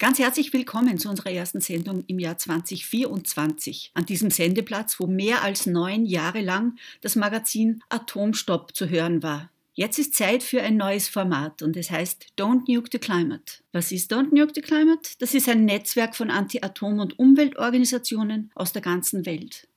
Ganz herzlich willkommen zu unserer ersten Sendung im Jahr 2024 an diesem Sendeplatz, wo mehr als neun Jahre lang das Magazin Atomstopp zu hören war. Jetzt ist Zeit für ein neues Format und es heißt Don't Nuke the Climate. Was ist Don't Nuke the Climate? Das ist ein Netzwerk von Anti-Atom- und Umweltorganisationen aus der ganzen Welt.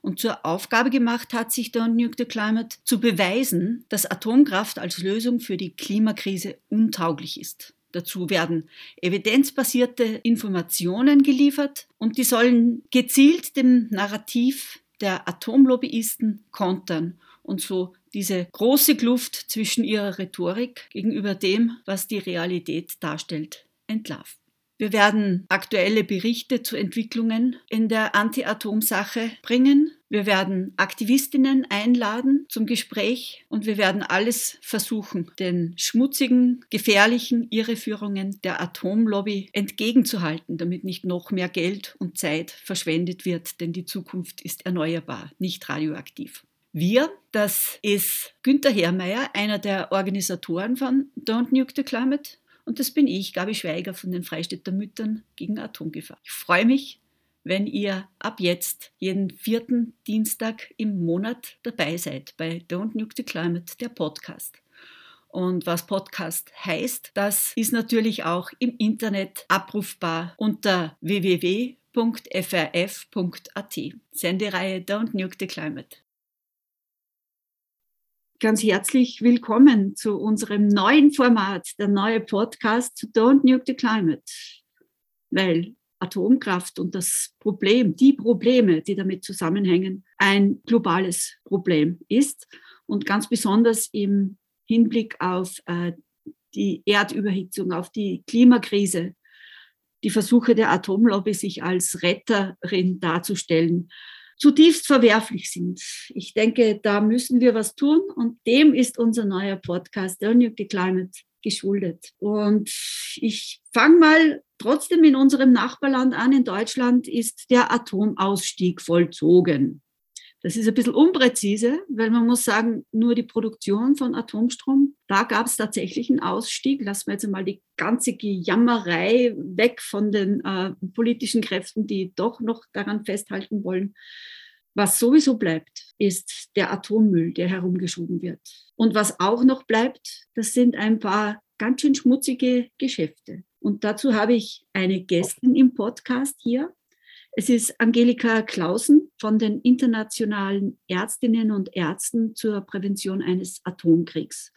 Und zur Aufgabe gemacht hat sich Don't Nuke the Climate zu beweisen, dass Atomkraft als Lösung für die Klimakrise untauglich ist. Dazu werden evidenzbasierte Informationen geliefert und die sollen gezielt dem Narrativ der Atomlobbyisten kontern und so diese große Kluft zwischen ihrer Rhetorik gegenüber dem, was die Realität darstellt, entlarven. Wir werden aktuelle Berichte zu Entwicklungen in der Anti-Atom-Sache bringen. Wir werden Aktivistinnen einladen zum Gespräch und wir werden alles versuchen, den schmutzigen, gefährlichen Irreführungen der Atomlobby entgegenzuhalten, damit nicht noch mehr Geld und Zeit verschwendet wird, denn die Zukunft ist erneuerbar, nicht radioaktiv. Wir, das ist Günther Herrmeier, einer der Organisatoren von Don't Nuke the Climate, und das bin ich, Gabi Schweiger von den Freistädter Müttern gegen Atomgefahr. Ich freue mich, wenn ihr ab jetzt jeden vierten Dienstag im Monat dabei seid bei Don't Nuke the Climate, der Podcast. Und was Podcast heißt, das ist natürlich auch im Internet abrufbar unter www.frf.at. Sendereihe Don't Nuke the Climate ganz herzlich willkommen zu unserem neuen Format, der neue Podcast Don't Nuke the Climate. Weil Atomkraft und das Problem, die Probleme, die damit zusammenhängen, ein globales Problem ist und ganz besonders im Hinblick auf äh, die Erdüberhitzung, auf die Klimakrise, die Versuche der Atomlobby, sich als Retterin darzustellen, zutiefst verwerflich sind. Ich denke, da müssen wir was tun und dem ist unser neuer Podcast, the Climate, geschuldet. Und ich fange mal trotzdem in unserem Nachbarland an. In Deutschland ist der Atomausstieg vollzogen. Das ist ein bisschen unpräzise, weil man muss sagen, nur die Produktion von Atomstrom, da gab es tatsächlich einen Ausstieg. Lassen wir jetzt einmal die ganze Gejammerei weg von den äh, politischen Kräften, die doch noch daran festhalten wollen. Was sowieso bleibt, ist der Atommüll, der herumgeschoben wird. Und was auch noch bleibt, das sind ein paar ganz schön schmutzige Geschäfte. Und dazu habe ich eine Gästin im Podcast hier, es ist Angelika Clausen von den internationalen Ärztinnen und Ärzten zur Prävention eines Atomkriegs.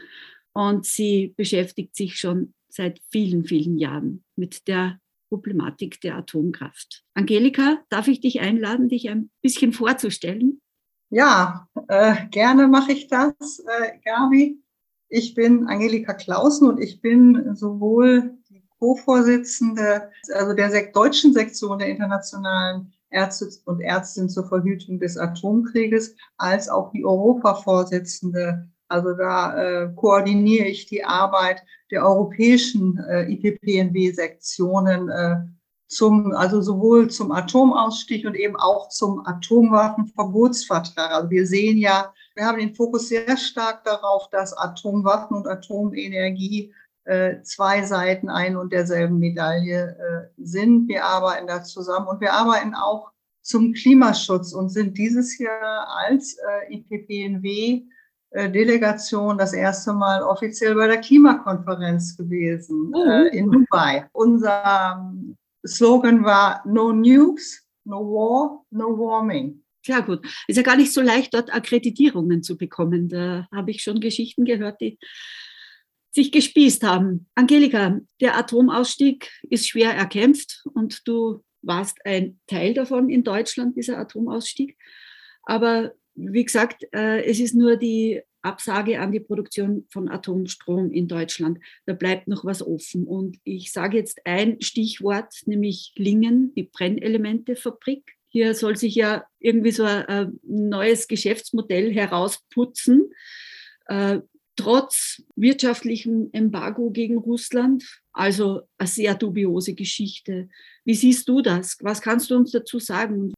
Und sie beschäftigt sich schon seit vielen, vielen Jahren mit der Problematik der Atomkraft. Angelika, darf ich dich einladen, dich ein bisschen vorzustellen? Ja, äh, gerne mache ich das, äh, Gabi. Ich bin Angelika Clausen und ich bin sowohl Co-Vorsitzende, also der deutschen Sektion der internationalen Ärzte und Ärztinnen zur Verhütung des Atomkrieges, als auch die Europa-Vorsitzende. Also da äh, koordiniere ich die Arbeit der europäischen äh, IPPNW-Sektionen äh, zum, also sowohl zum Atomausstieg und eben auch zum Atomwaffenverbotsvertrag. Also wir sehen ja, wir haben den Fokus sehr stark darauf, dass Atomwaffen und Atomenergie zwei Seiten ein und derselben Medaille äh, sind. Wir arbeiten da zusammen und wir arbeiten auch zum Klimaschutz und sind dieses Jahr als äh, IPPNW Delegation das erste Mal offiziell bei der Klimakonferenz gewesen mhm. in Dubai. Unser ähm, Slogan war No Nukes, No War, No Warming. Sehr gut. Ist ja gar nicht so leicht, dort Akkreditierungen zu bekommen. Da habe ich schon Geschichten gehört, die sich gespießt haben. Angelika, der Atomausstieg ist schwer erkämpft und du warst ein Teil davon in Deutschland, dieser Atomausstieg. Aber wie gesagt, äh, es ist nur die Absage an die Produktion von Atomstrom in Deutschland. Da bleibt noch was offen. Und ich sage jetzt ein Stichwort, nämlich Lingen, die Brennelementefabrik. Hier soll sich ja irgendwie so ein neues Geschäftsmodell herausputzen. Trotz wirtschaftlichem Embargo gegen Russland. Also eine sehr dubiose Geschichte. Wie siehst du das? Was kannst du uns dazu sagen?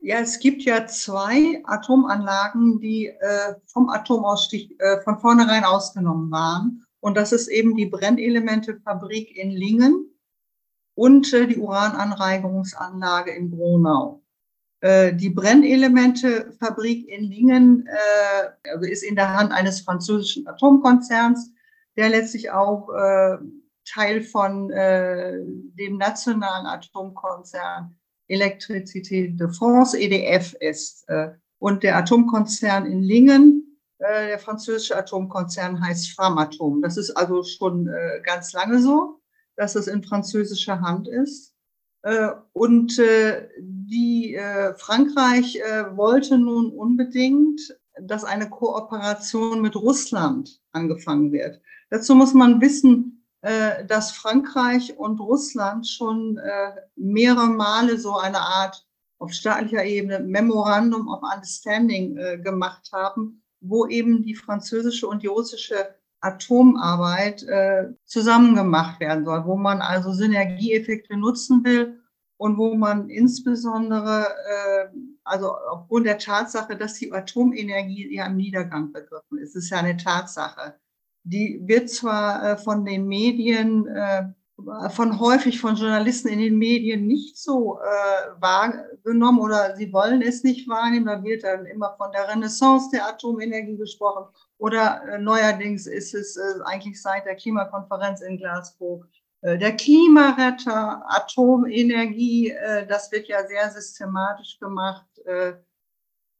Ja, es gibt ja zwei Atomanlagen, die äh, vom Atomausstieg äh, von vornherein ausgenommen waren. Und das ist eben die Brennelementefabrik in Lingen und äh, die Urananreigerungsanlage in Gronau. Äh, die Brennelementefabrik in Lingen äh, also ist in der Hand eines französischen Atomkonzerns, der letztlich auch äh, Teil von äh, dem nationalen Atomkonzern Electricité de France, EDF, ist. Äh, und der Atomkonzern in Lingen, äh, der französische Atomkonzern heißt Framatom. Das ist also schon ganz lange so, dass es in französischer Hand ist. Und die äh, Frankreich wollte nun unbedingt, dass eine Kooperation mit Russland angefangen wird. Dazu muss man wissen, dass Frankreich und Russland schon mehrere Male so eine Art auf staatlicher Ebene Memorandum of Understanding gemacht haben, wo eben die französische und die russische Atomarbeit äh, zusammen gemacht werden soll, wo man also Synergieeffekte nutzen will und wo man insbesondere, äh, also aufgrund der Tatsache, dass die Atomenergie ja im Niedergang begriffen ist, ist ja eine Tatsache. Die wird zwar äh, von den Medien äh, von häufig von Journalisten in den Medien nicht so äh, wahrgenommen oder sie wollen es nicht wahrnehmen. Da wird dann immer von der Renaissance der Atomenergie gesprochen oder äh, neuerdings ist es äh, eigentlich seit der Klimakonferenz in Glasgow der Klimaretter, Atomenergie. Äh, das wird ja sehr systematisch gemacht, äh,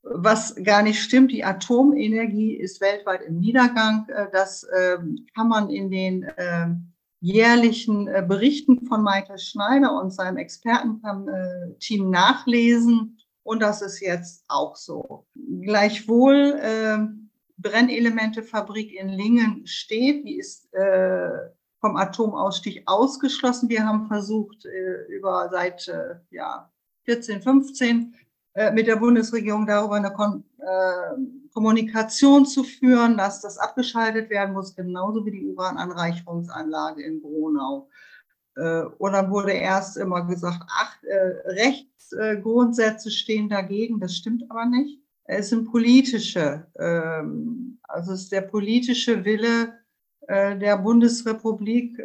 was gar nicht stimmt. Die Atomenergie ist weltweit im Niedergang. Äh, das ähm, kann man in den ähm, jährlichen äh, Berichten von Michael Schneider und seinem Expertenteam äh, nachlesen. Und das ist jetzt auch so. Gleichwohl, äh, Brennelementefabrik in Lingen steht, die ist äh, vom Atomausstieg ausgeschlossen. Wir haben versucht, äh, über seit äh, ja, 14, 15 äh, mit der Bundesregierung darüber eine Kon äh, Kommunikation zu führen, dass das abgeschaltet werden muss, genauso wie die Urananreicherungsanlage in Gronau. Und dann wurde erst immer gesagt, ach, äh, Rechtsgrundsätze stehen dagegen. Das stimmt aber nicht. Es sind politische, ähm, also es ist der politische Wille der Bundesrepublik,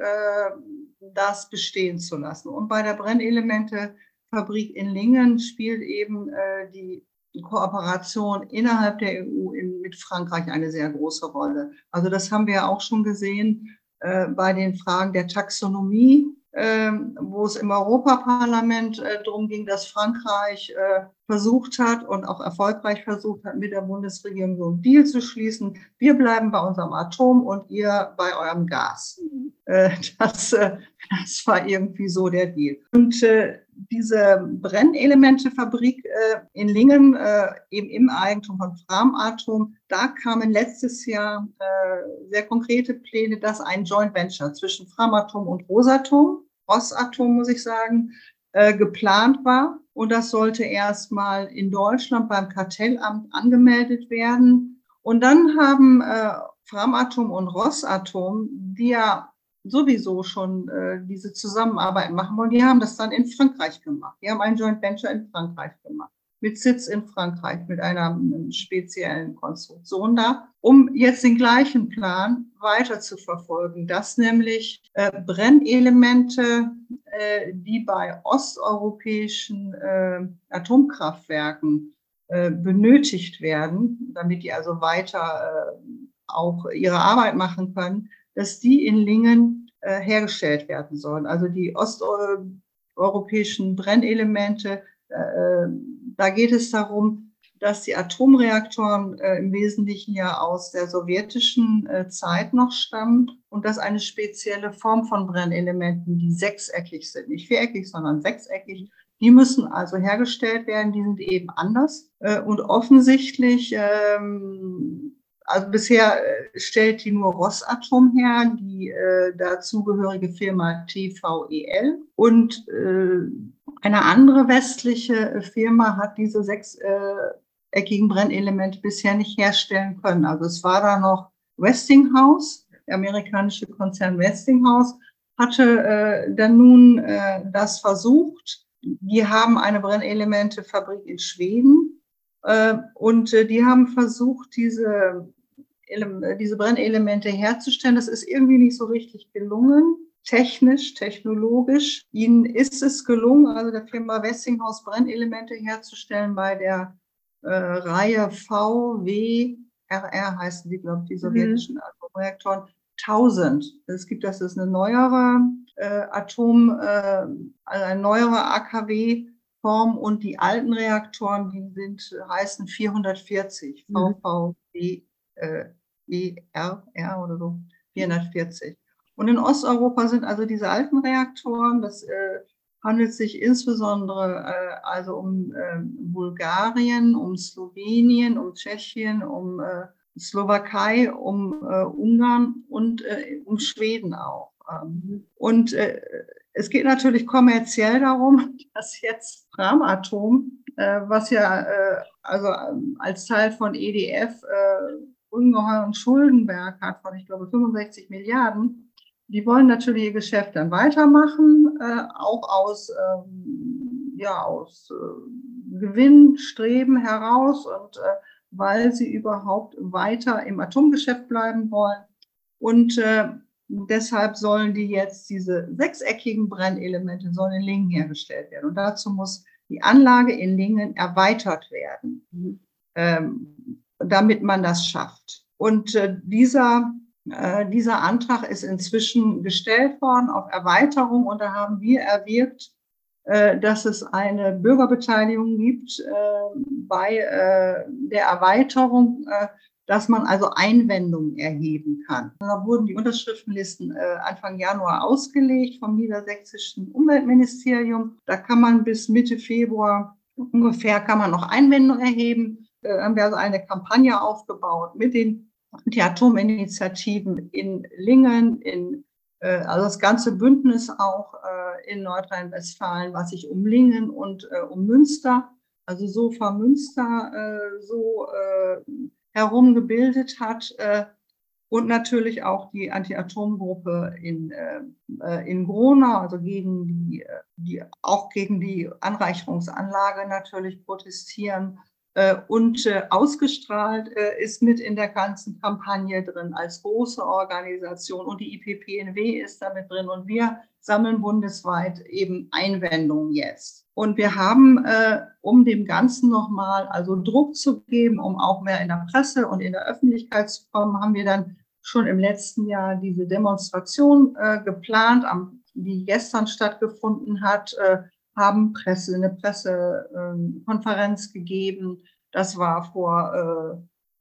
das bestehen zu lassen. Und bei der Brennelemente Fabrik in Lingen spielt eben äh, die Kooperation innerhalb der EU mit Frankreich eine sehr große Rolle. Also das haben wir ja auch schon gesehen äh, bei den Fragen der Taxonomie wo es im Europaparlament äh, darum ging, dass Frankreich äh, versucht hat und auch erfolgreich versucht hat, mit der Bundesregierung so einen Deal zu schließen. Wir bleiben bei unserem Atom und ihr bei eurem Gas. Äh, das, das war irgendwie so der Deal. Und diese Brennelementefabrik in Lingen, eben im Eigentum von Framatom, da kamen letztes Jahr sehr konkrete Pläne, dass ein Joint Venture zwischen Framatom und Rosatom, Rosatom muss ich sagen, äh, geplant war. Und das sollte erstmal in Deutschland beim Kartellamt angemeldet werden. Und dann haben äh, Framatom und Rosatom, die ja sowieso schon äh, diese Zusammenarbeit machen wollen. Die haben das dann in Frankreich gemacht. Die haben ein Joint Venture in Frankreich gemacht. Mit Sitz in Frankreich, mit einer speziellen Konstruktion da, um jetzt den gleichen Plan weiter zu verfolgen, dass nämlich äh, Brennelemente, äh, die bei osteuropäischen äh, Atomkraftwerken äh, benötigt werden, damit die also weiter äh, auch ihre Arbeit machen können, dass die in Lingen äh, hergestellt werden sollen. Also die osteuropäischen Brennelemente, da geht es darum, dass die Atomreaktoren äh, im Wesentlichen ja aus der sowjetischen äh, Zeit noch stammen und dass eine spezielle Form von Brennelementen, die sechseckig sind, nicht viereckig, sondern sechseckig, die müssen also hergestellt werden, die sind eben anders. Äh, und offensichtlich ähm, also bisher äh, stellt die nur Rosatom her, die äh, dazugehörige Firma TVEL. Und äh, eine andere westliche Firma hat diese sechseckigen äh, Brennelemente bisher nicht herstellen können. Also es war da noch Westinghouse, der amerikanische Konzern Westinghouse, hatte äh, dann nun äh, das versucht. Die haben eine Brennelementefabrik in Schweden äh, und äh, die haben versucht, diese, diese Brennelemente herzustellen. Das ist irgendwie nicht so richtig gelungen. Technisch, technologisch. Ihnen ist es gelungen, also der Firma Westinghouse Brennelemente herzustellen bei der äh, Reihe VWRR heißen die, glaube ich, die mhm. sowjetischen mhm. Atomreaktoren. 1000. Es gibt, das ist eine neuere äh, Atom, äh, also eine neuere AKW-Form und die alten Reaktoren, die sind, heißen 440, mhm. VVW, äh, ERR oder so, 440. Und in Osteuropa sind also diese alten Reaktoren, das äh, handelt sich insbesondere äh, also um äh, Bulgarien, um Slowenien, um Tschechien, um Slowakei, um Ungarn und um Schweden auch. Ähm, und äh, es geht natürlich kommerziell darum, dass jetzt Framatom, äh, was ja also als Teil von EDF ungeheuren Schuldenberg hat von, ich glaube, 65 Milliarden, die wollen natürlich ihr Geschäft dann weitermachen, äh, auch aus, ähm, ja, aus äh, Gewinnstreben heraus und äh, weil sie überhaupt weiter im Atomgeschäft bleiben wollen. Und äh, deshalb sollen die jetzt diese sechseckigen Brennelemente sollen in Lingen hergestellt werden. Und dazu muss die Anlage in Lingen erweitert werden, mhm. ähm, damit man das schafft. Und äh, dieser äh, dieser Antrag ist inzwischen gestellt worden auf Erweiterung und da haben wir erwirkt, äh, dass es eine Bürgerbeteiligung gibt äh, bei der Erweiterung, dass man also Einwendungen erheben kann. Da wurden die Unterschriftenlisten Anfang Januar ausgelegt vom niedersächsischen Umweltministerium. Da kann man bis Mitte Februar ungefähr kann man noch Einwendungen erheben. Da haben wir also eine Kampagne aufgebaut mit den die Atominitiativen in Lingen, in, äh, also das ganze Bündnis auch äh, in Nordrhein-Westfalen, was sich um Lingen und äh, um Münster, also Sofa Münster, äh, so äh, herum gebildet hat. Äh, und natürlich auch die Anti-Atom-Gruppe in, in Gronau, also gegen die, die, auch gegen die Anreicherungsanlage natürlich protestieren und äh, ausgestrahlt äh, ist mit in der ganzen Kampagne drin als große Organisation und die IPPNW ist damit drin und wir sammeln bundesweit eben Einwendungen jetzt. Und wir haben, äh, um dem Ganzen nochmal also Druck zu geben, um auch mehr in der Presse und in der Öffentlichkeit zu kommen, haben wir dann schon im letzten Jahr diese Demonstration äh, geplant, die gestern stattgefunden hat, äh, haben Presse, eine Pressekonferenz ähm, gegeben. Das war vor, äh,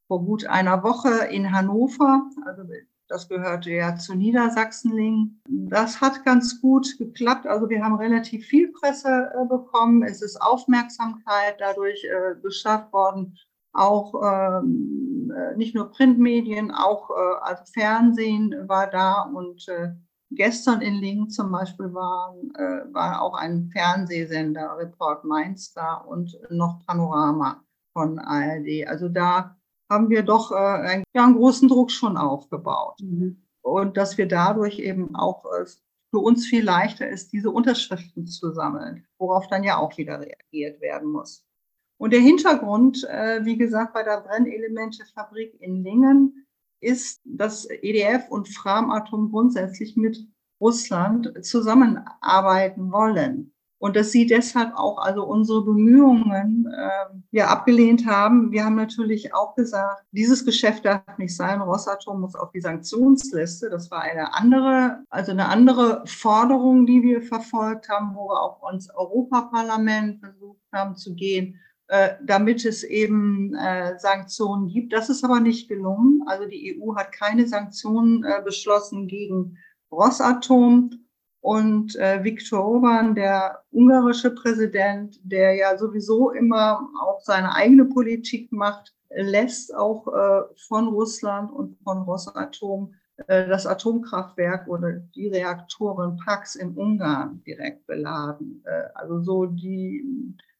vor gut einer Woche in Hannover. Also das gehörte ja zu Niedersachsenling. Das hat ganz gut geklappt. Also wir haben relativ viel Presse äh, bekommen. Es ist Aufmerksamkeit dadurch äh, geschafft worden. Auch ähm, äh, nicht nur Printmedien, auch äh, also Fernsehen war da und äh, Gestern in Lingen zum Beispiel war, äh, war auch ein Fernsehsender, Report Mainz da und noch Panorama von ARD. Also da haben wir doch äh, einen, ja, einen großen Druck schon aufgebaut. Mhm. Und dass wir dadurch eben auch äh, für uns viel leichter ist, diese Unterschriften zu sammeln, worauf dann ja auch wieder reagiert werden muss. Und der Hintergrund, äh, wie gesagt, bei der Brennelementefabrik in Lingen ist, dass EDF und Framatom grundsätzlich mit Russland zusammenarbeiten wollen. Und dass sie deshalb auch also unsere Bemühungen äh, ja abgelehnt haben. Wir haben natürlich auch gesagt, dieses Geschäft darf nicht sein. Rosatom muss auf die Sanktionsliste. Das war eine andere, also eine andere Forderung, die wir verfolgt haben, wo wir auch uns Europaparlament versucht haben zu gehen damit es eben äh, Sanktionen gibt. Das ist aber nicht gelungen. Also die EU hat keine Sanktionen äh, beschlossen gegen Rosatom. Und äh, Viktor Orban, der ungarische Präsident, der ja sowieso immer auch seine eigene Politik macht, lässt auch äh, von Russland und von Rosatom äh, das Atomkraftwerk oder die Reaktoren Pax in Ungarn direkt beladen. Äh, also so die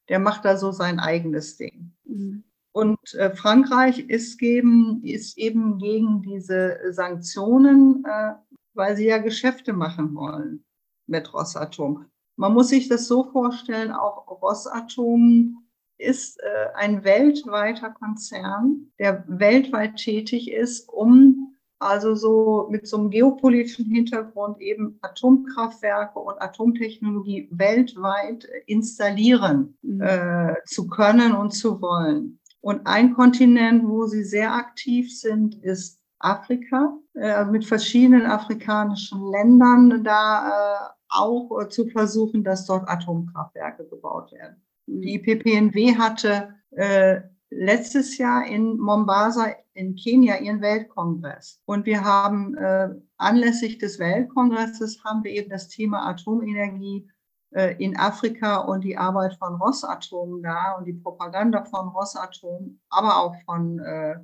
der macht da so sein eigenes Ding. Mhm. Und äh, Frankreich ist, geben, ist eben gegen diese Sanktionen, äh, weil sie ja Geschäfte machen wollen mit Rosatom. Man muss sich das so vorstellen, auch Rosatom ist äh, ein weltweiter Konzern, der weltweit tätig ist, um also so mit so einem geopolitischen Hintergrund eben Atomkraftwerke und Atomtechnologie weltweit installieren mhm. äh, zu können und zu wollen. Und ein Kontinent, wo sie sehr aktiv sind, ist Afrika, äh, mit verschiedenen afrikanischen Ländern da äh, auch äh, zu versuchen, dass dort Atomkraftwerke gebaut werden. Mhm. Die IPPNW hatte äh, letztes Jahr in Mombasa in Kenia ihren Weltkongress. Und wir haben äh, anlässlich des Weltkongresses haben wir eben das Thema Atomenergie äh, in Afrika und die Arbeit von Rosatom da und die Propaganda von Rosatom, aber auch von, äh,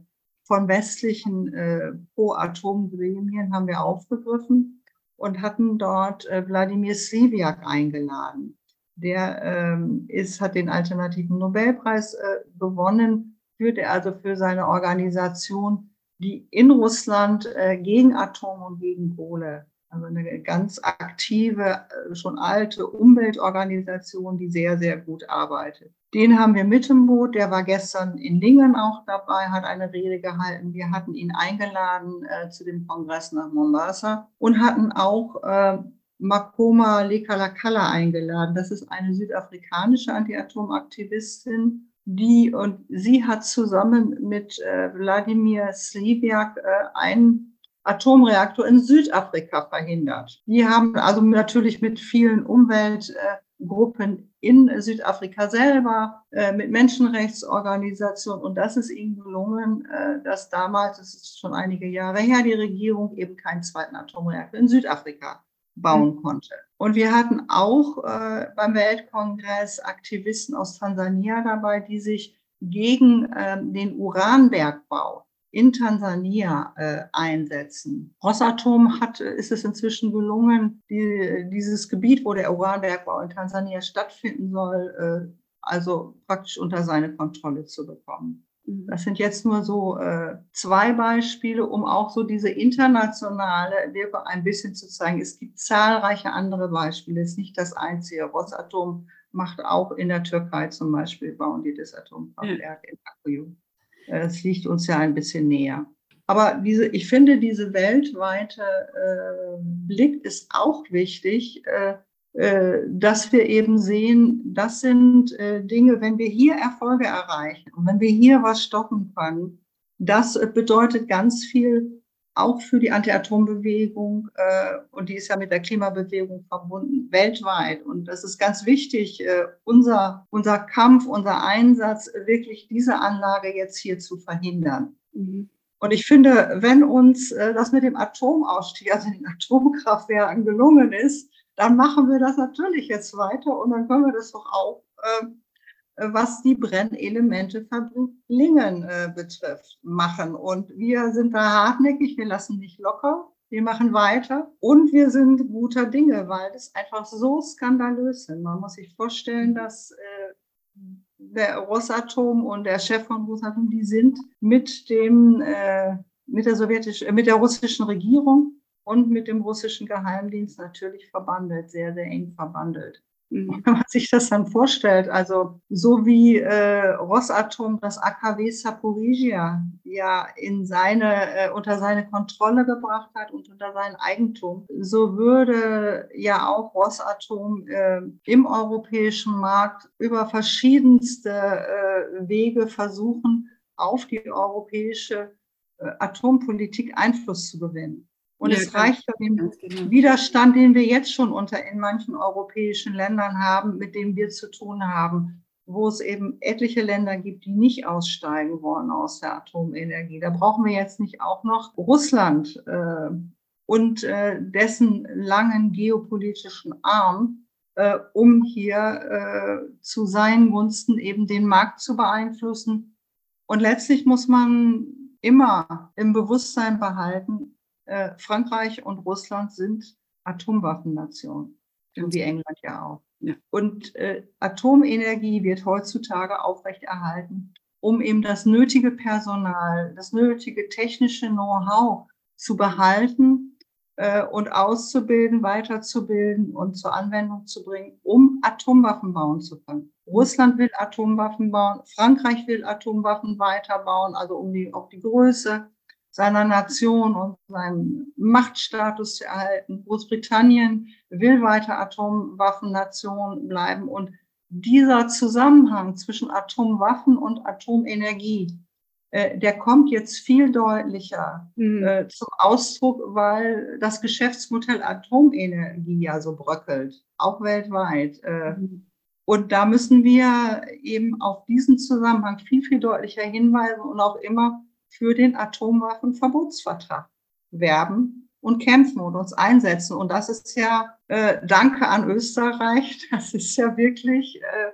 von westlichen äh, Pro-Atom-Gremien haben wir aufgegriffen und hatten dort äh, Wladimir Sliviak eingeladen. Der ähm, ist, hat den alternativen Nobelpreis äh, gewonnen, führt er also für seine Organisation, die in Russland äh, gegen Atom und gegen Kohle, also eine ganz aktive, äh, schon alte Umweltorganisation, die sehr, sehr gut arbeitet. Den haben wir mit im Boot. Der war gestern in Lingen auch dabei, hat eine Rede gehalten. Wir hatten ihn eingeladen äh, zu dem Kongress nach Mombasa und hatten auch äh, Makoma Lekalakala eingeladen. Das ist eine südafrikanische Anti-Atom-Aktivistin, die und sie hat zusammen mit äh, Wladimir Sliviak äh, einen Atomreaktor in Südafrika verhindert. Die haben also natürlich mit vielen Umweltgruppen in Südafrika selber, äh, mit Menschenrechtsorganisationen und das ist ihnen gelungen, äh, dass damals, das ist schon einige Jahre her, die Regierung eben keinen zweiten Atomreaktor in Südafrika bauen mhm. konnte. Und wir hatten auch äh, beim Weltkongress Aktivisten aus Tansania dabei, die sich gegen äh, den Uranbergbau in Tansania äh, einsetzen. Rosatom hat, ist es inzwischen gelungen, die, dieses Gebiet, wo der Uranbergbau in Tansania stattfinden soll, äh, also praktisch unter seine Kontrolle zu bekommen. Mhm. Das sind jetzt nur so äh, zwei Beispiele, um auch so diese internationale Wirkung ein bisschen zu zeigen. Es gibt zahlreiche andere Beispiele. Es ist nicht das einzige. Rosatom macht auch in der Türkei zum Beispiel, bauen die das Atomkraftwerk ja. in Akkuyu. Es liegt uns ja ein bisschen näher. Aber diese, ich finde, diese weltweite äh, Blick ist auch wichtig. Äh, äh, dass wir eben sehen, das sind äh, Dinge, wenn wir hier Erfolge erreichen und wenn wir hier was stoppen können, das äh, bedeutet ganz viel auch für die Anti-Atom-Bewegung und die ist ja mit der Klimabewegung verbunden weltweit. Und das ist ganz wichtig, unser, unser Kampf, unser Einsatz, wirklich diese Anlage jetzt hier zu verhindern. Mhm. Und ich finde, wenn uns das mit dem Atomausstieg, also den Atomkraftwerken gelungen ist, dann machen wir das natürlich jetzt weiter und dann können wir das doch auch, ähm, äh, was die Brennelemente Verblingen äh, betrifft, machen. Und wir sind da hartnäckig, wir lassen nicht locker. Wir machen weiter und wir sind guter Dinge, weil das einfach so skandalös ist. Man muss sich vorstellen, dass äh, der Rosatom und der Chef von Rosatom, die sind mit dem äh, mit der sowjetischen, äh, mit der russischen Regierung und mit dem russischen Geheimdienst natürlich verbandelt, sehr, sehr eng verbandelt. Mhm. Wenn man sich das dann vorstellt, also so wie äh, Rosatom das AKW Saporizhia ja in seine, äh, unter seine Kontrolle gebracht hat und unter sein Eigentum, so würde ja auch Rosatom äh, im europäischen Markt über verschiedenste äh, Wege versuchen, auf die europäische äh, Atompolitik Einfluss zu gewinnen. Und ja, es reicht für den genau. Widerstand, den wir jetzt schon unter in manchen europäischen Ländern haben, mit dem wir zu tun haben, wo es eben etliche Länder gibt, die nicht aussteigen wollen aus der Atomenergie. Da brauchen wir jetzt nicht auch noch Russland äh, und äh, dessen langen geopolitischen Arm, äh, um hier äh, zu seinen Gunsten eben den Markt zu beeinflussen. Und letztlich muss man immer im Bewusstsein behalten, äh, Frankreich und Russland sind Atomwaffennationen, wie England ja auch. Ja. Und äh, Atomenergie wird heutzutage aufrechterhalten, um eben das nötige Personal, das nötige technische Know-how zu behalten äh, und auszubilden, weiterzubilden und zur Anwendung zu bringen, um Atomwaffen bauen zu können. Russland will Atomwaffen bauen, Frankreich will Atomwaffen weiterbauen, also um die, auch die Größe seiner Nation und seinen Machtstatus zu erhalten. Großbritannien will weiter Atomwaffennation bleiben und dieser Zusammenhang zwischen Atomwaffen und Atomenergie, äh, der kommt jetzt viel deutlicher mhm. äh, zum Ausdruck, weil das Geschäftsmodell Atomenergie ja so bröckelt, auch weltweit. Äh, mhm. Und da müssen wir eben auf diesen Zusammenhang viel, viel deutlicher hinweisen und auch immer für den Atomwaffenverbotsvertrag werben und kämpfen und uns einsetzen. Und das ist ja, äh, danke an Österreich, das ist ja wirklich äh,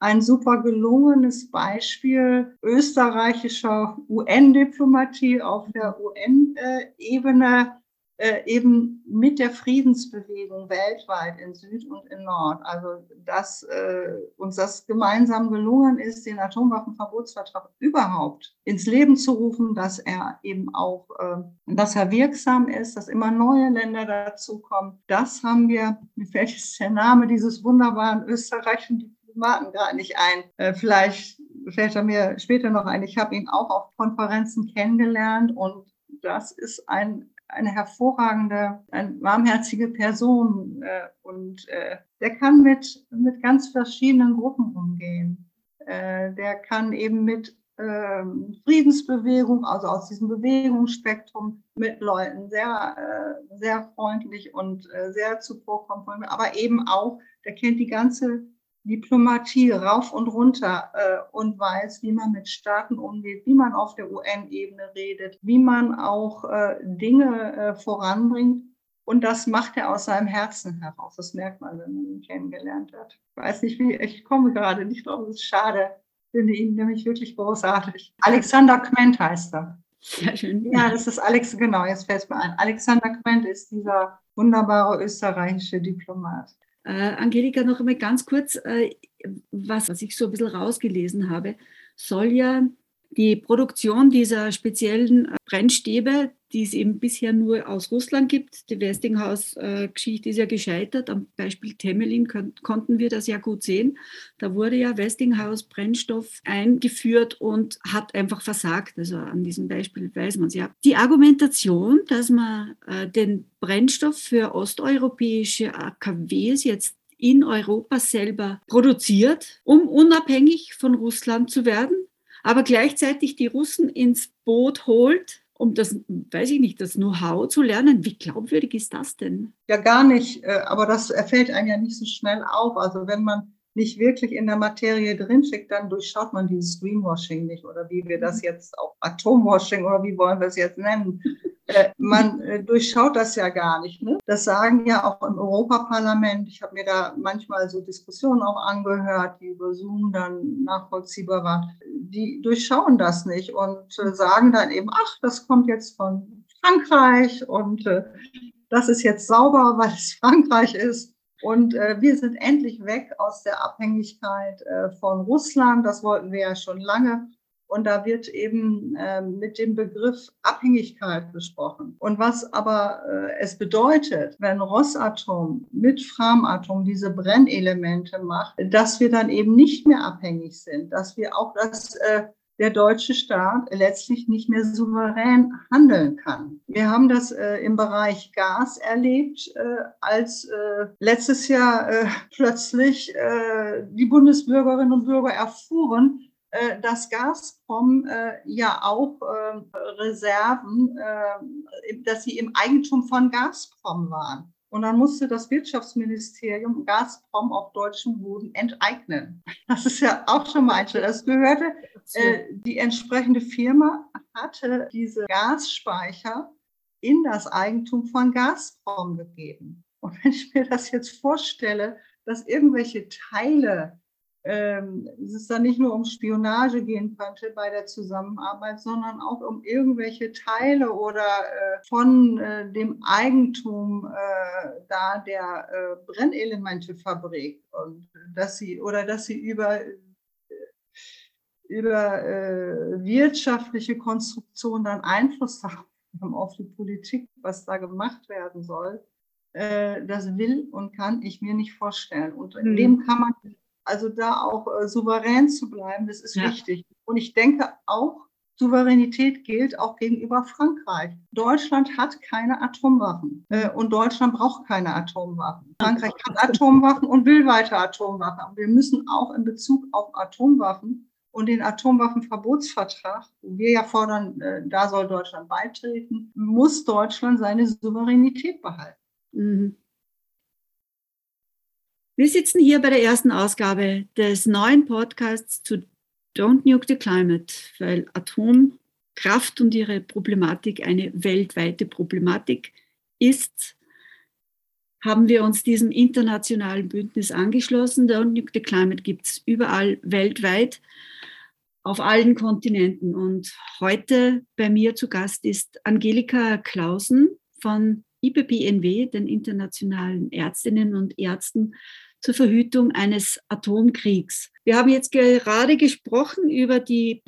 ein super gelungenes Beispiel österreichischer UN-Diplomatie auf der UN-Ebene, äh, eben mit der Friedensbewegung weltweit in Süd und in Nord. Also, dass äh, uns das gemeinsam gelungen ist, den Atomwaffenverbotsvertrag überhaupt ins Leben zu rufen, dass er eben auch, äh, dass er wirksam ist, dass immer neue Länder dazukommen. Das haben wir, mir fällt der Name dieses wunderbaren österreichischen Diplomaten gerade nicht ein. Äh, vielleicht fällt er mir später noch ein. Ich habe ihn auch auf Konferenzen kennengelernt und das ist ein eine hervorragende, eine warmherzige Person äh, und äh, der kann mit, mit ganz verschiedenen Gruppen umgehen. Äh, der kann eben mit ähm, Friedensbewegung, also aus diesem Bewegungsspektrum mit Leuten sehr, äh, sehr freundlich und äh, sehr zuvorkommen, aber eben auch, der kennt die ganze Diplomatie rauf und runter äh, und weiß, wie man mit Staaten umgeht, wie man auf der UN-Ebene redet, wie man auch äh, Dinge äh, voranbringt. Und das macht er aus seinem Herzen heraus. Das merkt man, wenn man ihn kennengelernt hat. Ich weiß nicht, wie, ich komme gerade nicht drauf, es ist schade. Ich finde ihn nämlich wirklich großartig. Alexander Quent heißt er. Schön. Ja, das ist Alex, genau, jetzt fällt es mir ein. Alexander Quent ist dieser wunderbare österreichische Diplomat. Äh, Angelika, noch einmal ganz kurz, äh, was, was ich so ein bisschen rausgelesen habe, soll ja die Produktion dieser speziellen äh, Brennstäbe, die es eben bisher nur aus Russland gibt, die Westinghouse-Geschichte ist ja gescheitert. Am Beispiel Temelin konnten wir das ja gut sehen. Da wurde ja Westinghouse-Brennstoff eingeführt und hat einfach versagt. Also an diesem Beispiel weiß man es ja. Die Argumentation, dass man äh, den Brennstoff für osteuropäische AKWs jetzt in Europa selber produziert, um unabhängig von Russland zu werden, aber gleichzeitig die Russen ins Boot holt, um das, weiß ich nicht, das Know-how zu lernen. Wie glaubwürdig ist das denn? Ja, gar nicht. Äh, aber das fällt einem ja nicht so schnell auf. Also wenn man nicht wirklich in der Materie drinsteckt, dann durchschaut man dieses Greenwashing nicht oder wie wir das mhm. jetzt auch Atomwashing oder wie wollen wir es jetzt nennen. Äh, man äh, durchschaut das ja gar nicht. Ne? Das sagen ja auch im Europaparlament. Ich habe mir da manchmal so Diskussionen auch angehört, die über Zoom dann nachvollziehbar waren. Die durchschauen das nicht und äh, sagen dann eben, ach, das kommt jetzt von Frankreich und äh, das ist jetzt sauber, weil es Frankreich ist. Und äh, wir sind endlich weg aus der Abhängigkeit äh, von Russland. Das wollten wir ja schon lange. Und da wird eben äh, mit dem Begriff Abhängigkeit gesprochen. Und was aber äh, es bedeutet, wenn Rosatom mit Framatom diese Brennelemente macht, dass wir dann eben nicht mehr abhängig sind, dass wir auch das äh, der deutsche Staat letztlich nicht mehr souverän handeln kann. Wir haben das äh, im Bereich Gas erlebt, äh, als äh, letztes Jahr äh, plötzlich äh, die Bundesbürgerinnen und Bürger erfuhren, äh, dass Gazprom ja auch Reserven, dass sie im Eigentum von Gazprom waren. Und dann musste das Wirtschaftsministerium Gazprom auf deutschem Boden enteignen. Das ist ja auch schon mal ein Schritt. Das gehörte, äh, die entsprechende Firma hatte diese Gasspeicher in das Eigentum von Gazprom gegeben. Und wenn ich mir das jetzt vorstelle, dass irgendwelche Teile ähm, es dann nicht nur um Spionage gehen könnte bei der Zusammenarbeit, sondern auch um irgendwelche Teile oder äh, von äh, dem Eigentum äh, da der äh, Brennelementefabrik und dass sie oder dass sie über äh, über äh, wirtschaftliche Konstruktion dann Einfluss haben auf die Politik, was da gemacht werden soll. das will und kann ich mir nicht vorstellen. Und in mhm. dem kann man also da auch äh, souverän zu bleiben, das ist ja. wichtig. Und ich denke auch, Souveränität gilt auch gegenüber Frankreich. Deutschland hat keine Atomwaffen äh, und Deutschland braucht keine Atomwaffen. Frankreich hat Atomwaffen und will weiter Atomwaffen. Aber wir müssen auch in Bezug auf Atomwaffen und den Atomwaffenverbotsvertrag, wo wir ja fordern, äh, da soll Deutschland beitreten, muss Deutschland seine Souveränität behalten. Mhm. Wir sitzen hier bei der ersten Ausgabe des neuen Podcasts zu Don't Nuke the Climate, weil Atomkraft und ihre Problematik eine weltweite Problematik ist, haben wir uns diesem internationalen Bündnis angeschlossen. Don't Nuke the Climate gibt es überall weltweit, auf allen Kontinenten. Und heute bei mir zu Gast ist Angelika Klausen von IPPNW, den Internationalen Ärztinnen und Ärzten zur Verhütung eines Atomkriegs. Wir haben jetzt gerade gesprochen über die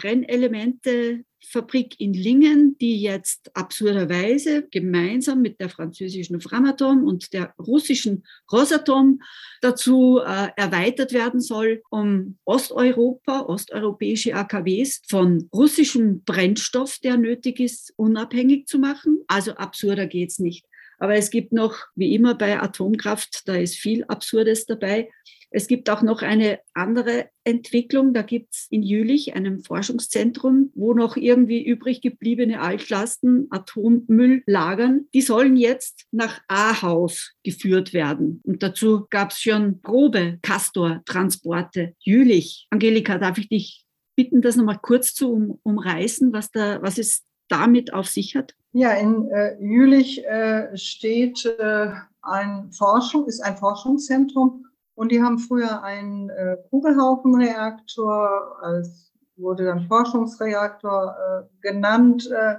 Brennelementefabrik in Lingen, die jetzt absurderweise gemeinsam mit der französischen Framatome und der russischen Rosatom dazu äh, erweitert werden soll, um Osteuropa, osteuropäische AKWs von russischem Brennstoff, der nötig ist, unabhängig zu machen. Also absurder geht's nicht. Aber es gibt noch, wie immer bei Atomkraft, da ist viel Absurdes dabei. Es gibt auch noch eine andere Entwicklung. Da gibt es in Jülich, einem Forschungszentrum, wo noch irgendwie übrig gebliebene Altlasten Atommüll lagern. Die sollen jetzt nach Ahaus geführt werden. Und dazu gab es schon Probe, Castor-Transporte. Jülich. Angelika, darf ich dich bitten, das nochmal kurz zu um, umreißen, was, da, was es damit auf sich hat? Ja, in äh, Jülich äh, steht äh, ein Forschung, ist ein Forschungszentrum und die haben früher einen äh, Kugelhaufenreaktor, als wurde dann Forschungsreaktor äh, genannt, äh,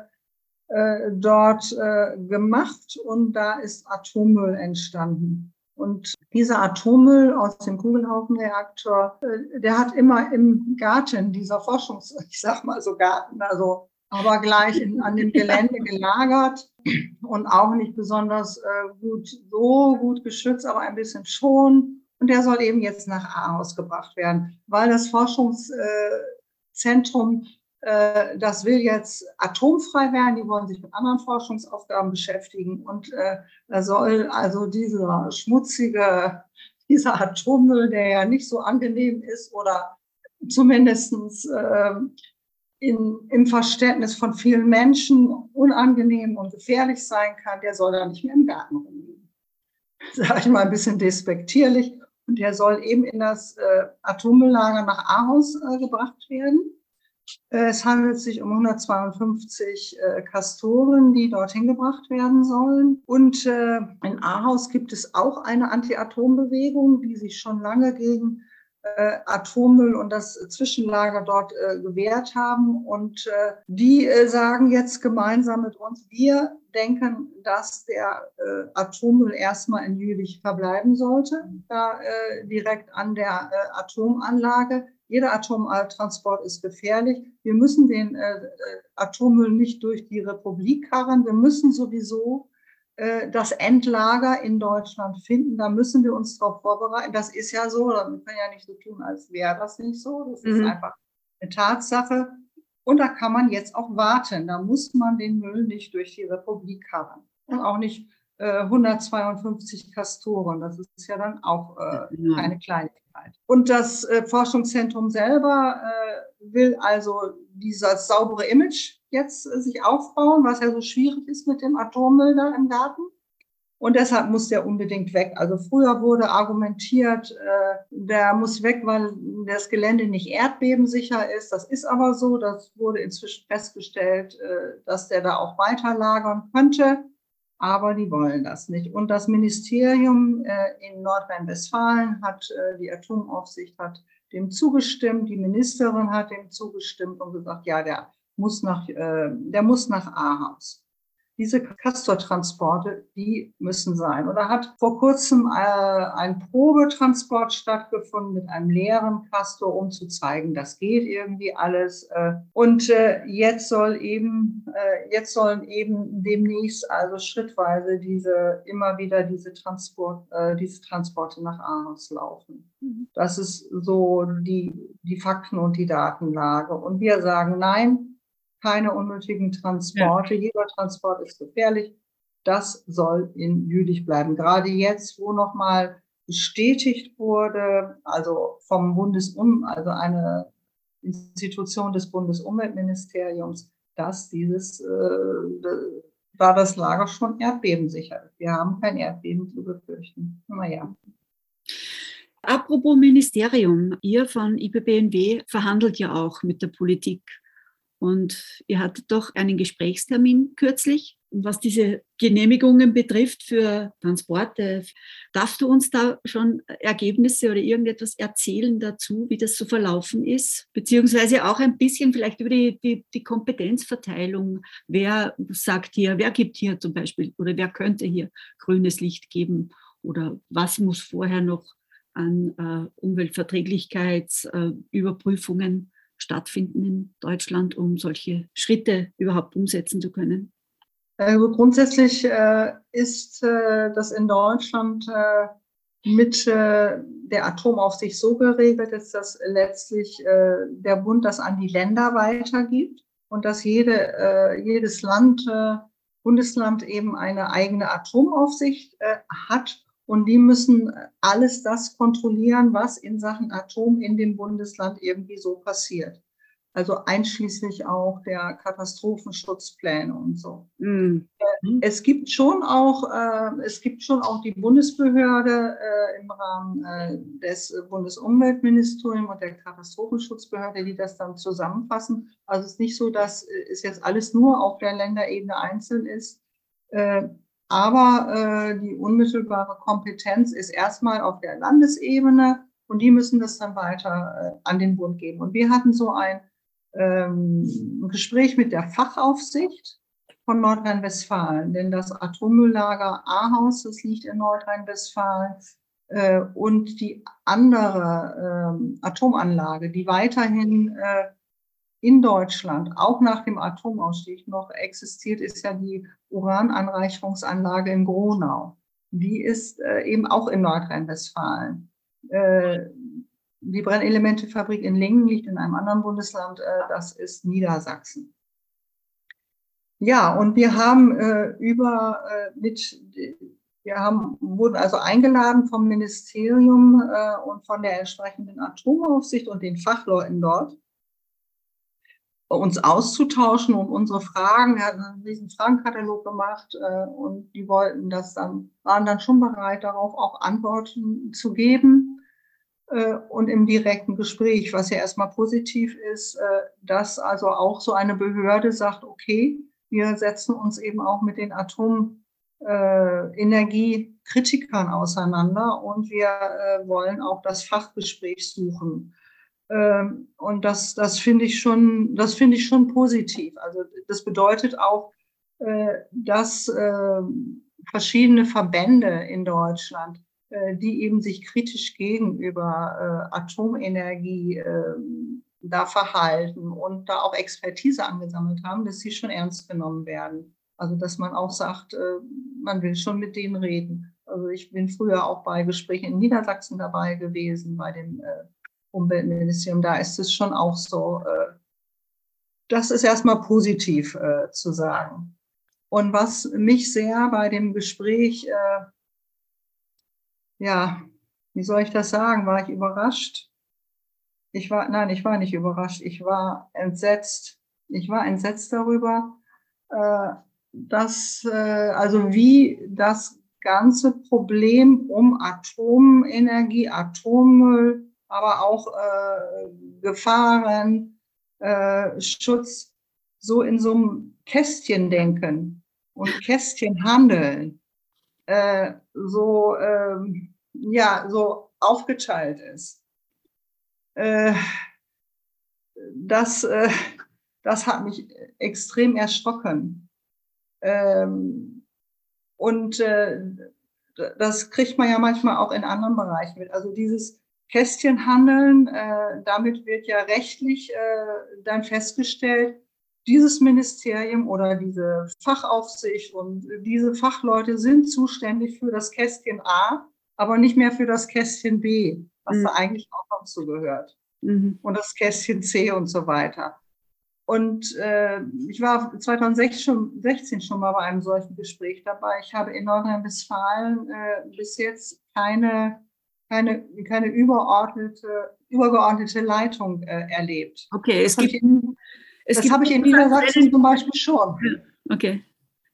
äh, dort äh, gemacht und da ist Atommüll entstanden. Und dieser Atommüll aus dem Kugelhaufenreaktor, äh, der hat immer im Garten dieser Forschungs, ich sag mal so Garten, also aber gleich in, an dem Gelände gelagert und auch nicht besonders äh, gut, so gut geschützt, aber ein bisschen schon. Und der soll eben jetzt nach Aarhus gebracht werden, weil das Forschungszentrum, äh, das will jetzt atomfrei werden. Die wollen sich mit anderen Forschungsaufgaben beschäftigen. Und äh, da soll also dieser schmutzige, dieser Atommüll, der ja nicht so angenehm ist oder zumindestens äh, in, im Verständnis von vielen Menschen unangenehm und gefährlich sein kann, der soll da nicht mehr im Garten rumliegen. Sage ich mal ein bisschen despektierlich. Und der soll eben in das äh, Atommülllager nach Aarhus äh, gebracht werden. Äh, es handelt sich um 152 äh, Kastoren, die dorthin gebracht werden sollen. Und äh, in Aarhus gibt es auch eine Anti-Atom-Bewegung, die sich schon lange gegen Atommüll und das Zwischenlager dort äh, gewährt haben. Und äh, die äh, sagen jetzt gemeinsam mit uns, wir denken, dass der äh, Atommüll erstmal in Jülich verbleiben sollte, da äh, direkt an der Atomanlage. Jeder Atomtransport ist gefährlich. Wir müssen den Atommüll nicht durch die Republik karren. Wir müssen sowieso äh, das Endlager in Deutschland finden. Da müssen wir uns darauf vorbereiten. Das ist ja so, wir können ja nicht so tun, als wäre das nicht so. Das ist mhm. einfach eine Tatsache. Und da kann man jetzt auch warten. Da muss man den Müll nicht durch die Republik karren. Und auch nicht äh, 152 Kastoren. Das ist ja dann auch äh, ja. keine Kleinigkeit. Und das äh, Forschungszentrum selber äh, will also dieses saubere Image jetzt äh, sich aufbauen, was ja so schwierig ist mit dem Atommüll da im Garten. Und deshalb muss der unbedingt weg. Also früher wurde argumentiert, äh, der muss weg, weil das Gelände nicht erdbebensicher ist. Das ist aber so. Das wurde inzwischen festgestellt, äh, dass der da auch weiter lagern könnte. Aber die wollen das nicht. Und das Ministerium in Nordrhein-Westfalen hat, die Atomaufsicht hat dem zugestimmt. Die Ministerin hat dem zugestimmt und gesagt, ja, der muss nach, äh, der muss nach Ahaus. Diese Castor-Transporte, die müssen sein. Oder hat vor kurzem äh, ein Probetransport stattgefunden mit einem leeren Castor, um zu zeigen, das geht irgendwie alles. Äh. Und äh, jetzt soll eben, jetzt sollen eben demnächst also schrittweise diese, immer wieder diese Transport, diese Transporte nach Ahaus laufen. Mhm. Das ist so die, die Fakten und die Datenlage. Und wir sagen, nein, keine unnötigen Transporte. Ja. Jeder Transport ist gefährlich. Das soll in Jülich bleiben. Gerade jetzt, wo nochmal bestätigt wurde, also vom Bundesum, also eine Institution des Bundesumweltministeriums, dass dieses, äh, war das Lager schon erdbebensicher. Wir haben kein Erdbeben zu befürchten. Naja. Apropos Ministerium, ihr von IPBNW verhandelt ja auch mit der Politik. Und ihr hattet doch einen Gesprächstermin kürzlich, was diese Genehmigungen betrifft für Transporte. Darfst du uns da schon Ergebnisse oder irgendetwas erzählen dazu, wie das so verlaufen ist? Beziehungsweise auch ein bisschen vielleicht über die, die, die Kompetenzverteilung. Wer sagt hier, wer gibt hier zum Beispiel oder wer könnte hier grünes Licht geben? Oder was muss vorher noch an äh, Umweltverträglichkeitsüberprüfungen äh, stattfinden in Deutschland, um solche Schritte überhaupt umsetzen zu können? Also grundsätzlich äh, ist äh, das in Deutschland äh, mit äh, der Atomaufsicht so geregelt, dass das letztlich äh, der Bund das an die Länder weitergibt und dass jede, jedes Land, Bundesland eben eine eigene Atomaufsicht hat und die müssen alles das kontrollieren, was in Sachen Atom in dem Bundesland irgendwie so passiert. Also einschließlich auch der Katastrophenschutzpläne und so. Mhm. Es gibt schon auch, äh, es gibt schon auch die Bundesbehörde äh, im Rahmen äh, des Bundesumweltministeriums und der Katastrophenschutzbehörde, die das dann zusammenfassen. Also es ist nicht so, dass es jetzt alles nur auf der Länderebene einzeln ist. Aber äh, die unmittelbare Kompetenz ist erstmal auf der Landesebene und die müssen das dann weiter äh, an den Bund geben. Und wir hatten so ein ähm, Gespräch mit der Fachaufsicht von Nordrhein-Westfalen, denn das Atommülllager Ahaus, das liegt in Nordrhein-Westfalen, äh, und die andere äh, Atomanlage, die weiterhin äh, in Deutschland auch nach dem Atomausstieg noch existiert, ist ja die Urananreicherungsanlage in Gronau. Die ist äh, eben auch in Nordrhein-Westfalen. Äh, die Brennelementefabrik in Lingen liegt in einem anderen Bundesland, äh, das ist Niedersachsen. Ja, und wir haben äh, über äh, mit wir haben, wurden also eingeladen vom Ministerium äh, und von der entsprechenden Atomaufsicht und den Fachleuten dort uns auszutauschen und unsere Fragen, wir hatten einen riesen Fragenkatalog gemacht äh, und die wollten das dann, waren dann schon bereit, darauf auch Antworten zu geben äh, und im direkten Gespräch, was ja erstmal positiv ist, äh, dass also auch so eine Behörde sagt, okay, wir setzen uns eben auch mit den Atomenergiekritikern auseinander und wir äh, wollen auch das Fachgespräch suchen. Ähm, und das, das finde ich schon, das finde ich schon positiv. Also das bedeutet auch, äh, dass äh, verschiedene Verbände in Deutschland, äh, die eben sich kritisch gegenüber Atomenergie da verhalten und da auch Expertise angesammelt haben, dass sie schon ernst genommen werden. Also dass man auch sagt, man will schon mit denen reden. Also ich bin früher auch bei Gesprächen in Niedersachsen dabei gewesen, bei dem Umweltministerium, da ist es schon auch so, äh, das ist erstmal positiv äh, zu sagen. Und was mich sehr bei dem Gespräch, äh, ja, wie soll ich das sagen, war ich überrascht. Ich war, nein, ich war nicht überrascht, ich war entsetzt. Ich war entsetzt darüber, dass, also wie das ganze Problem um Atomenergie, Atommüll aber auch äh, Gefahren, äh, Schutz so in so einem Kästchen denken und Kästchen handeln, äh, so, ähm, ja, so aufgeteilt ist. Äh, das, äh, das hat mich extrem erschrocken. Ähm, und äh, das kriegt man ja manchmal auch in anderen Bereichen mit. Also dieses Kästchen handeln. Äh, damit wird ja rechtlich äh, dann festgestellt, dieses Ministerium oder diese Fachaufsicht und diese Fachleute sind zuständig für das Kästchen A, aber nicht mehr für das Kästchen B, was mhm. da eigentlich auch noch zugehört. Mhm. Und das Kästchen C und so weiter. und äh, ich war 2016 schon, 16 schon mal bei einem solchen Gespräch dabei. Ich habe in Nordrhein-Westfalen äh, bis jetzt keine, keine, keine überordnete, übergeordnete Leitung äh, erlebt. Okay, es das gibt. In, es das habe ich in Niedersachsen zum Beispiel schon. Okay.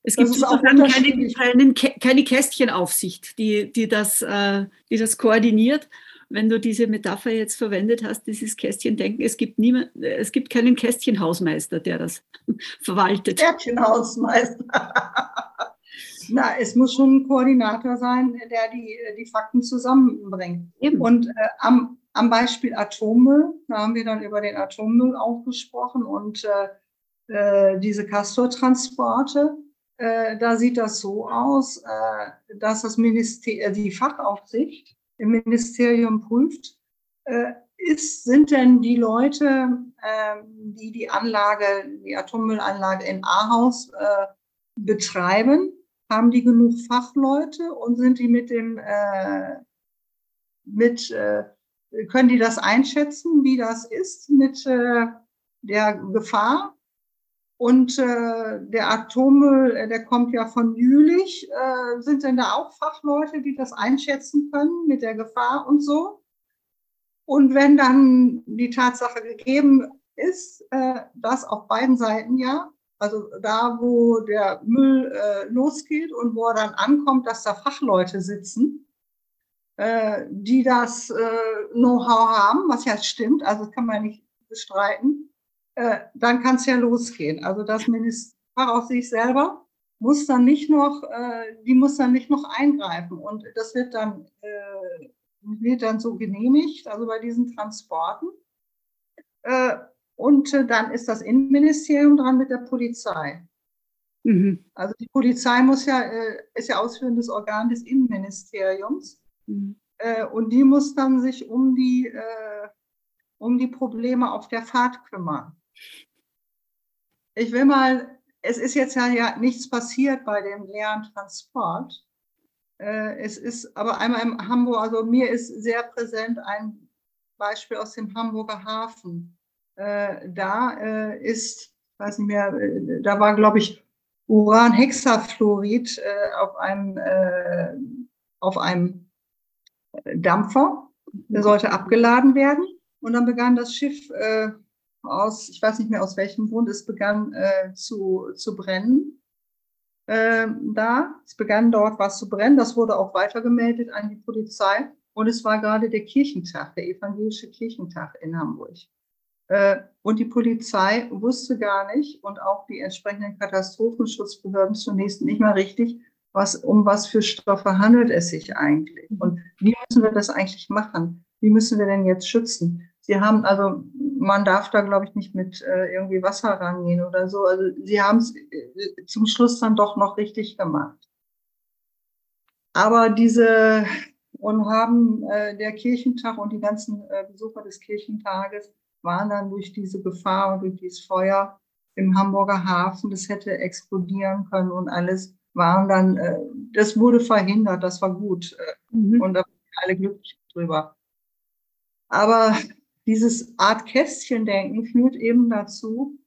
Es gibt auch keine, keine, keine Kästchenaufsicht, die, die, das, äh, die das koordiniert, wenn du diese Metapher jetzt verwendet hast, dieses Kästchendenken, es gibt niemand, es gibt keinen Kästchenhausmeister, der das verwaltet. Kästchenhausmeister. Na, es muss schon ein Koordinator sein, der die, die Fakten zusammenbringt. Eben. Und äh, am, am Beispiel Atommüll, da haben wir dann über den Atommüll auch gesprochen und äh, äh diese Castortransporte, äh, da sieht das so aus, äh, dass das Minister die Fachaufsicht im Ministerium prüft, äh, ist, sind denn die Leute, äh, die die Anlage, die Atommüllanlage in Ahaus äh, betreiben, haben die genug Fachleute und sind die mit dem, äh, mit, äh, können die das einschätzen, wie das ist mit äh, der Gefahr und äh, der Atommüll, äh, der kommt ja von Jülich. Äh, sind denn da auch Fachleute, die das einschätzen können mit der Gefahr und so? Und wenn dann die Tatsache gegeben ist, dass auf beiden Seiten ja, also da, wo der Müll äh, losgeht und wo er dann ankommt, dass da Fachleute sitzen, äh, die das äh, Know-how haben, was ja stimmt, also das kann man nicht bestreiten, äh, dann kann es ja losgehen. Also das Minister auf sich selber muss dann nicht noch, äh, die muss dann nicht noch eingreifen. Und das wird dann, äh, wird dann so genehmigt, also bei diesen Transporten. Äh, und äh, dann ist das Innenministerium dran mit der Polizei. Mhm. Also die Polizei muss ja, äh, ist ja ausführendes Organ des Innenministeriums. Mhm. und die muss dann sich um die, um die Probleme auf der Fahrt kümmern. Ich will mal, es ist jetzt ja, ja nichts passiert bei dem leeren Transport. Äh, es ist aber einmal im Hamburg, also mir ist sehr präsent ein Beispiel aus dem Hamburger Hafen. Äh, da äh, ist, weiß nicht mehr, da war, glaube ich, Uranhexafluorid auf einem, auf einem Dampfer. Der sollte abgeladen werden. Und dann begann das Schiff aus, ich weiß nicht mehr aus welchem Grund, es begann äh, zu, zu brennen. Äh, da, es begann dort was zu brennen, das wurde auch weitergemeldet an die Polizei und es war gerade der Kirchentag, der evangelische Kirchentag in Hamburg. Äh, und die Polizei wusste gar nicht und auch die entsprechenden Katastrophenschutzbehörden zunächst nicht mal richtig, was, um was für Stoffe handelt es sich eigentlich und wie müssen wir das eigentlich machen? Wie müssen wir denn jetzt schützen? Sie haben also man darf da, glaube ich, nicht mit äh, irgendwie Wasser rangehen oder so. Also sie haben es äh, zum Schluss dann doch noch richtig gemacht. Aber diese und haben äh, der Kirchentag und die ganzen äh, Besucher des Kirchentages waren dann durch diese Gefahr und durch dieses Feuer im Hamburger Hafen, das hätte explodieren können und alles waren dann, äh, das wurde verhindert, das war gut äh, mhm. und da waren alle glücklich drüber. Aber dieses Art Kästchen-Denken führt eben dazu,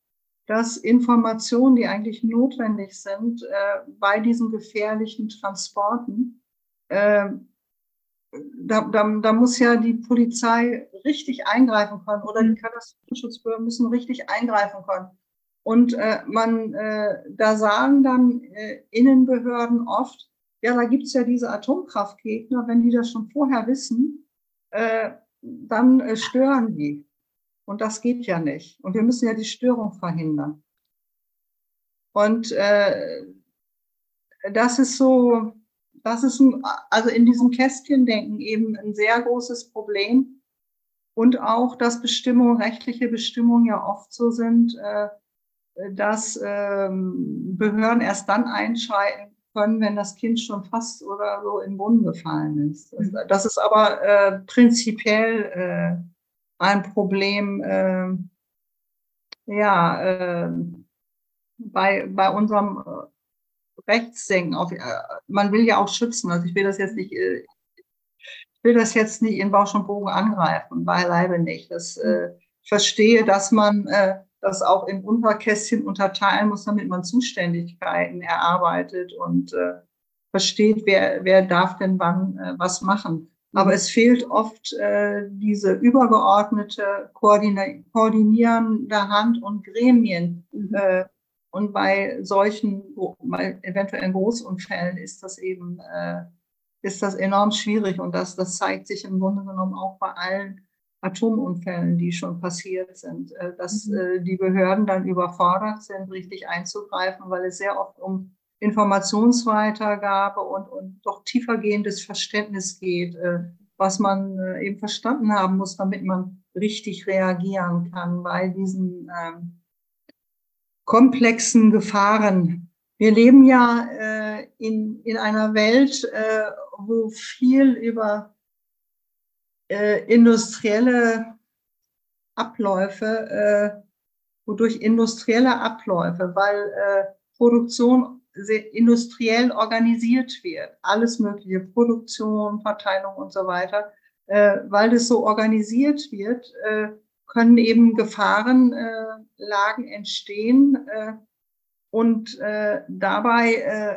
dass Informationen, die eigentlich notwendig sind äh, bei diesen gefährlichen Transporten, äh, da, da, da muss ja die Polizei richtig eingreifen können oder die Katastrophenschutzbehörden müssen richtig eingreifen können. Und äh, man, äh, da sagen dann äh, Innenbehörden oft, ja, da gibt's ja diese Atomkraftgegner, wenn die das schon vorher wissen, äh, dann äh, stören die. Und das geht ja nicht. Und wir müssen ja die Störung verhindern. Und äh, das ist so, das ist ein, also in diesem Kästchendenken eben ein sehr großes Problem. Und auch, dass Bestimmungen, rechtliche Bestimmungen ja oft so sind, äh, dass ähm, Behörden erst dann einschreiten können, wenn das Kind schon fast oder so in den Brunnen gefallen ist. Das, mhm. ist aber äh, prinzipiell äh, ein Problem, äh, ja, bei, bei unserem äh, Rechtsdenken. Auf, äh, man will ja auch schützen. Also ich will das jetzt nicht, ich will das jetzt nicht in Bausch und Bogen angreifen, beileibe nicht. Das, ich verstehe, dass man das auch in Unterkästchen unterteilen muss, damit man Zuständigkeiten erarbeitet und äh, versteht, wer, wer darf denn wann äh, was machen. Aber es fehlt oft äh, diese übergeordnete koordinierende Hand und Gremien. Mhm. Äh, und bei solchen, bei eventuellen Großunfällen ist das eben, äh, ist das enorm schwierig. Und das, das zeigt sich im Grunde genommen auch bei allen Atomunfällen, die schon passiert sind, äh, dass mhm. äh, die Behörden dann überfordert sind, richtig einzugreifen, weil es sehr oft um Informationsweitergabe und, und doch tiefergehendes Verständnis geht, äh, was man eben verstanden haben muss, damit man richtig reagieren kann bei diesen ähm, komplexen Gefahren. Wir leben ja in, in einer Welt, wo viel über äh, industrielle Abläufe, äh, wodurch industrielle Abläufe, weil äh, Produktion industriell organisiert wird, alles mögliche, Produktion, Verteilung und so weiter, äh, weil es so organisiert wird, äh, können eben Gefahrenlagen entstehen äh, und äh, dabei äh,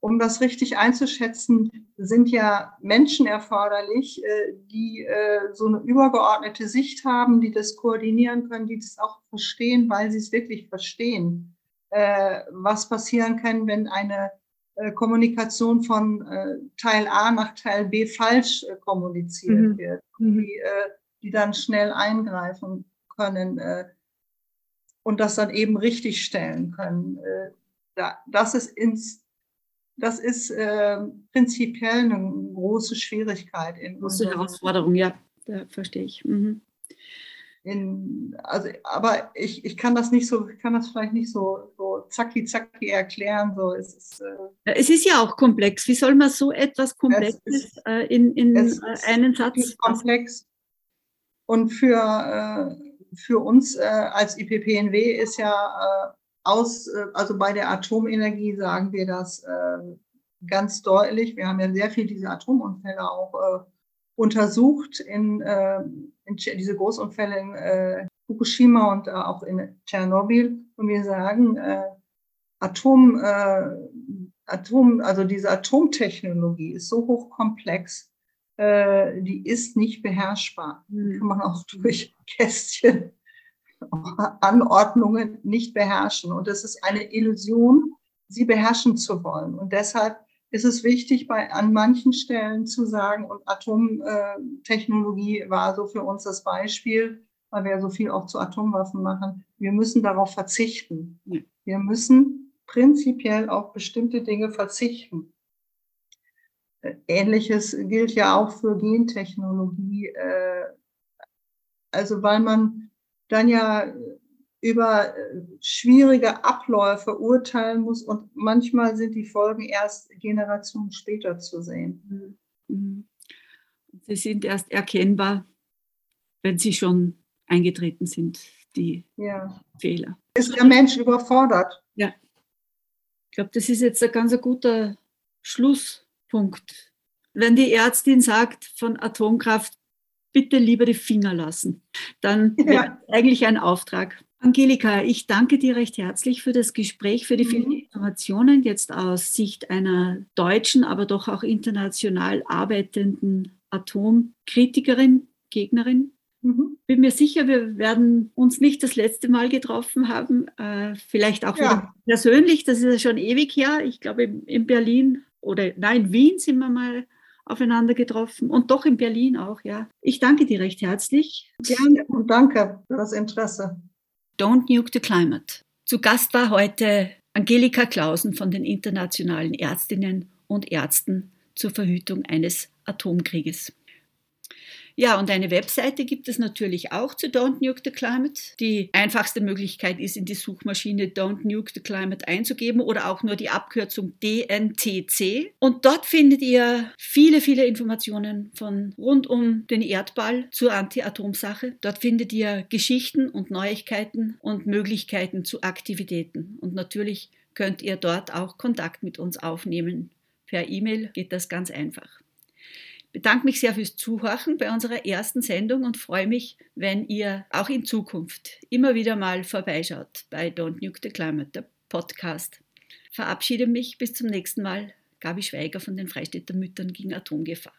um das richtig einzuschätzen, sind ja Menschen erforderlich, äh, die äh, so eine übergeordnete Sicht haben, die das koordinieren können, die das auch verstehen, weil sie es wirklich verstehen, äh, was passieren kann, wenn eine Kommunikation von Teil A nach Teil B falsch kommuniziert mhm. wird, mhm. die, die dann schnell eingreifen können und das dann eben richtig stellen können. Das ist ins das ist äh, prinzipiell eine große Schwierigkeit. In große Herausforderung, ja, da verstehe ich. Mhm. In, also, aber ich, ich kann das nicht so, ich kann das vielleicht nicht so, so zacki zacki erklären. So, es, ist, äh, es ist ja auch komplex. Wie soll man so etwas Komplexes ist, äh, in, in einen Satz? komplex. Und für, äh, für uns äh, als IPPNW ist ja äh, aus, äh, also bei der Atomenergie sagen wir das äh, ganz deutlich. Wir haben ja sehr viel diese Atomunfälle auch äh, untersucht in, in diese Großunfälle in Fukushima und auch in Tschernobyl. Und wir sagen, Atom, Atom, also diese Atomtechnologie ist so hochkomplex, die ist nicht beherrschbar. Die kann man auch durch Kästchen Anordnungen nicht beherrschen. Und es ist eine Illusion, sie beherrschen zu wollen. Und deshalb ist es wichtig, bei, an manchen Stellen zu sagen, und Atomtechnologie war so für uns das Beispiel, weil wir ja so viel auch zu Atomwaffen machen, wir müssen darauf verzichten. Wir müssen prinzipiell auf bestimmte Dinge verzichten. Ähnliches gilt ja auch für Gentechnologie. Äh, also weil man dann ja über äh, schwierige Abläufe urteilen muss und manchmal sind die Folgen erst Generationen später zu sehen. Mhm. Mhm. Sie sind erst erkennbar, wenn sie schon eingetreten sind, die ja. Fehler. Ist der Mensch überfordert? Ja. Ich glaube, das ist jetzt ein ganz guter Schlusspunkt. Wenn die Ärztin sagt, von Atomkraft bitte lieber die Finger lassen. Dann ja. eigentlich ein Auftrag. Angelika, ich danke dir recht herzlich für das Gespräch, für die mhm. vielen Informationen jetzt aus Sicht einer deutschen, aber doch auch international arbeitenden Atomkritikerin, Gegnerin. Mhm. Bin mir sicher, wir werden uns nicht das letzte Mal getroffen haben. Äh, vielleicht auch ja. persönlich, das ist ja schon ewig her. Ich glaube, in Berlin oder nein, in Wien sind wir mal aufeinander getroffen und doch in Berlin auch, ja. Ich danke dir recht herzlich. Gerne und danke für das Interesse. Don't Nuke the Climate. Zu Gast war heute Angelika Klausen von den internationalen Ärztinnen und Ärzten zur Verhütung eines Atomkrieges. Ja, und eine Webseite gibt es natürlich auch zu Don't Nuke the Climate. Die einfachste Möglichkeit ist, in die Suchmaschine Don't Nuke the Climate einzugeben oder auch nur die Abkürzung DNTC. Und dort findet ihr viele, viele Informationen von rund um den Erdball zur Anti-Atom-Sache. Dort findet ihr Geschichten und Neuigkeiten und Möglichkeiten zu Aktivitäten. Und natürlich könnt ihr dort auch Kontakt mit uns aufnehmen. Per E-Mail geht das ganz einfach. Bedanke mich sehr fürs Zuhören bei unserer ersten Sendung und freue mich, wenn ihr auch in Zukunft immer wieder mal vorbeischaut bei Don't Nuke the Climate, der Podcast. Verabschiede mich bis zum nächsten Mal. Gabi Schweiger von den Freistädter Müttern gegen Atomgefahr.